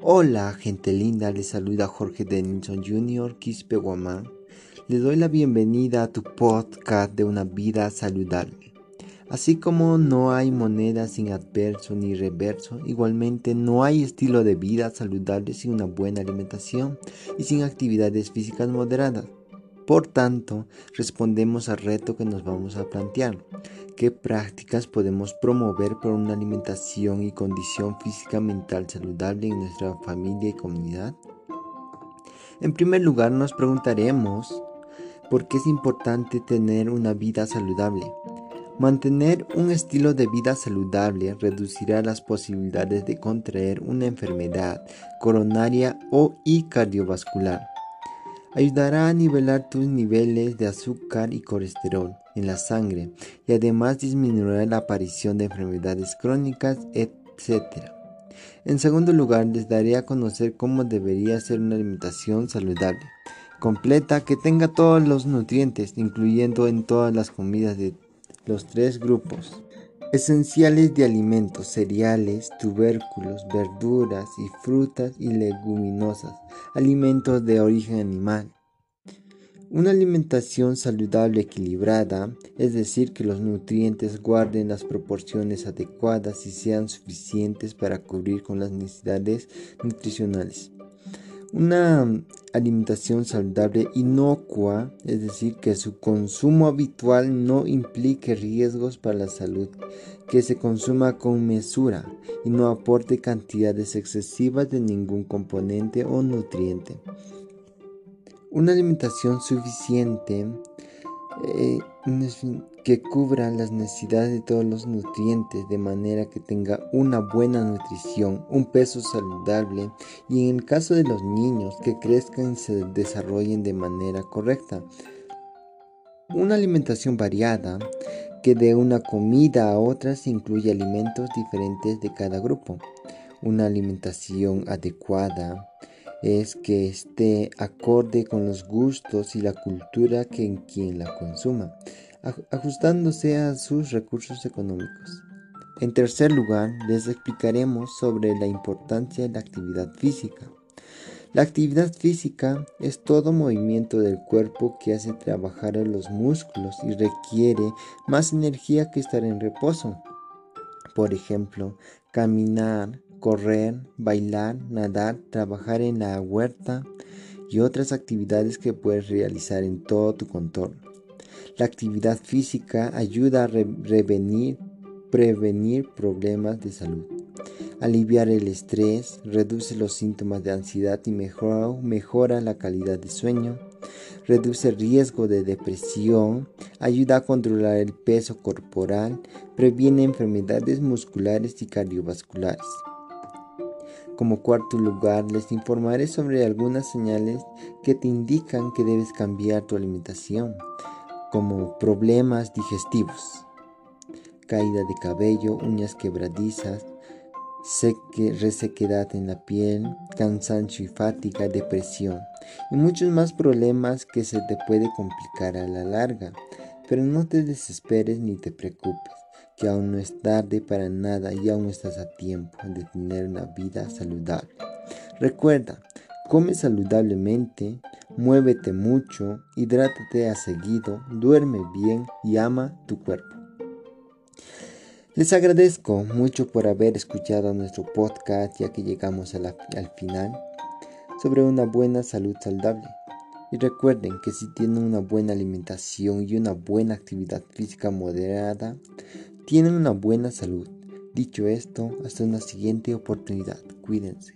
Hola, gente linda, les saluda Jorge Denison Jr. Quispe Guamán. Les doy la bienvenida a tu podcast de una vida saludable. Así como no hay moneda sin adverso ni reverso, igualmente no hay estilo de vida saludable sin una buena alimentación y sin actividades físicas moderadas. Por tanto, respondemos al reto que nos vamos a plantear. ¿Qué prácticas podemos promover por una alimentación y condición física mental saludable en nuestra familia y comunidad? En primer lugar, nos preguntaremos por qué es importante tener una vida saludable. Mantener un estilo de vida saludable reducirá las posibilidades de contraer una enfermedad coronaria o cardiovascular ayudará a nivelar tus niveles de azúcar y colesterol en la sangre y además disminuirá la aparición de enfermedades crónicas, etc. En segundo lugar, les daré a conocer cómo debería ser una alimentación saludable, completa, que tenga todos los nutrientes, incluyendo en todas las comidas de los tres grupos esenciales de alimentos, cereales, tubérculos, verduras y frutas y leguminosas, alimentos de origen animal. Una alimentación saludable equilibrada, es decir, que los nutrientes guarden las proporciones adecuadas y sean suficientes para cubrir con las necesidades nutricionales. Una alimentación saludable inocua, es decir, que su consumo habitual no implique riesgos para la salud, que se consuma con mesura y no aporte cantidades excesivas de ningún componente o nutriente. Una alimentación suficiente eh, que cubra las necesidades de todos los nutrientes de manera que tenga una buena nutrición, un peso saludable y en el caso de los niños que crezcan y se desarrollen de manera correcta. Una alimentación variada que de una comida a otra se incluye alimentos diferentes de cada grupo. Una alimentación adecuada es que esté acorde con los gustos y la cultura que en quien la consuma, ajustándose a sus recursos económicos. En tercer lugar, les explicaremos sobre la importancia de la actividad física. La actividad física es todo movimiento del cuerpo que hace trabajar a los músculos y requiere más energía que estar en reposo. Por ejemplo, caminar, correr, bailar, nadar, trabajar en la huerta y otras actividades que puedes realizar en todo tu contorno. La actividad física ayuda a prevenir problemas de salud, aliviar el estrés, reduce los síntomas de ansiedad y mejora, mejora la calidad de sueño, reduce el riesgo de depresión, ayuda a controlar el peso corporal, previene enfermedades musculares y cardiovasculares. Como cuarto lugar, les informaré sobre algunas señales que te indican que debes cambiar tu alimentación, como problemas digestivos, caída de cabello, uñas quebradizas, resequedad en la piel, cansancio y fatiga, depresión y muchos más problemas que se te puede complicar a la larga. Pero no te desesperes ni te preocupes que aún no es tarde para nada y aún estás a tiempo de tener una vida saludable. Recuerda, come saludablemente, muévete mucho, hidrátate a seguido, duerme bien y ama tu cuerpo. Les agradezco mucho por haber escuchado nuestro podcast ya que llegamos al final sobre una buena salud saludable. Y recuerden que si tienen una buena alimentación y una buena actividad física moderada, tienen una buena salud. Dicho esto, hasta una siguiente oportunidad. Cuídense.